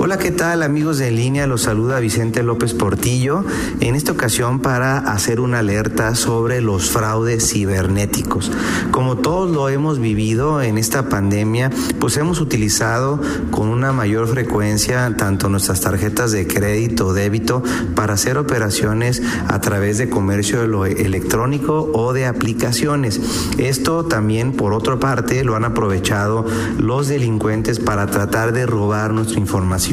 Hola, ¿qué tal amigos de en línea? Los saluda Vicente López Portillo. En esta ocasión para hacer una alerta sobre los fraudes cibernéticos. Como todos lo hemos vivido en esta pandemia, pues hemos utilizado con una mayor frecuencia tanto nuestras tarjetas de crédito o débito para hacer operaciones a través de comercio electrónico o de aplicaciones. Esto también, por otra parte, lo han aprovechado los delincuentes para tratar de robar nuestra información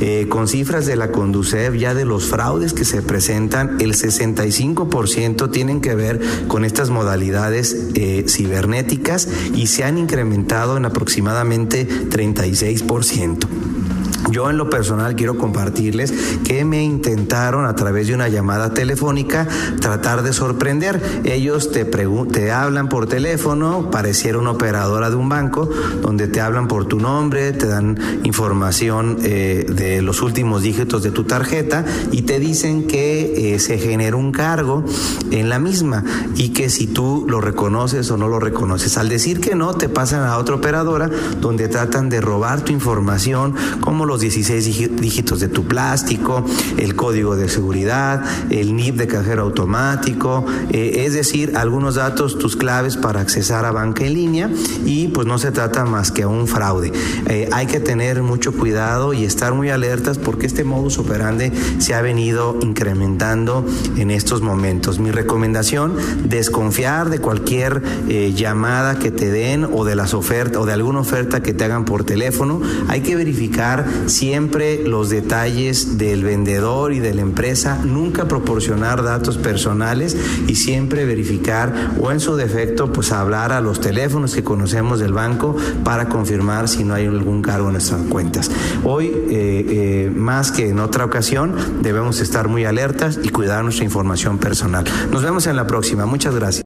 eh, con cifras de la Conducef, ya de los fraudes que se presentan, el 65% tienen que ver con estas modalidades eh, cibernéticas y se han incrementado en aproximadamente 36%. Yo en lo personal quiero compartirles que me intentaron a través de una llamada telefónica tratar de sorprender. Ellos te, te hablan por teléfono, pareciera una operadora de un banco, donde te hablan por tu nombre, te dan información eh, de los últimos dígitos de tu tarjeta y te dicen que eh, se genera un cargo en la misma y que si tú lo reconoces o no lo reconoces. Al decir que no, te pasan a otra operadora donde tratan de robar tu información, como los 16 dígitos de tu plástico, el código de seguridad, el NIP de cajero automático, eh, es decir, algunos datos, tus claves para accesar a banca en línea y pues no se trata más que a un fraude. Eh, hay que tener mucho cuidado y estar muy alertas porque este modus operandi se ha venido incrementando en estos momentos. Mi recomendación, desconfiar de cualquier eh, llamada que te den o de las ofertas o de alguna oferta que te hagan por teléfono. Hay que verificar siempre los detalles del vendedor y de la empresa, nunca proporcionar datos personales y siempre verificar o en su defecto pues hablar a los teléfonos que conocemos del banco para confirmar si no hay algún cargo en nuestras cuentas. Hoy, eh, eh, más que en otra ocasión, debemos estar muy alertas y cuidar nuestra información personal. Nos vemos en la próxima. Muchas gracias.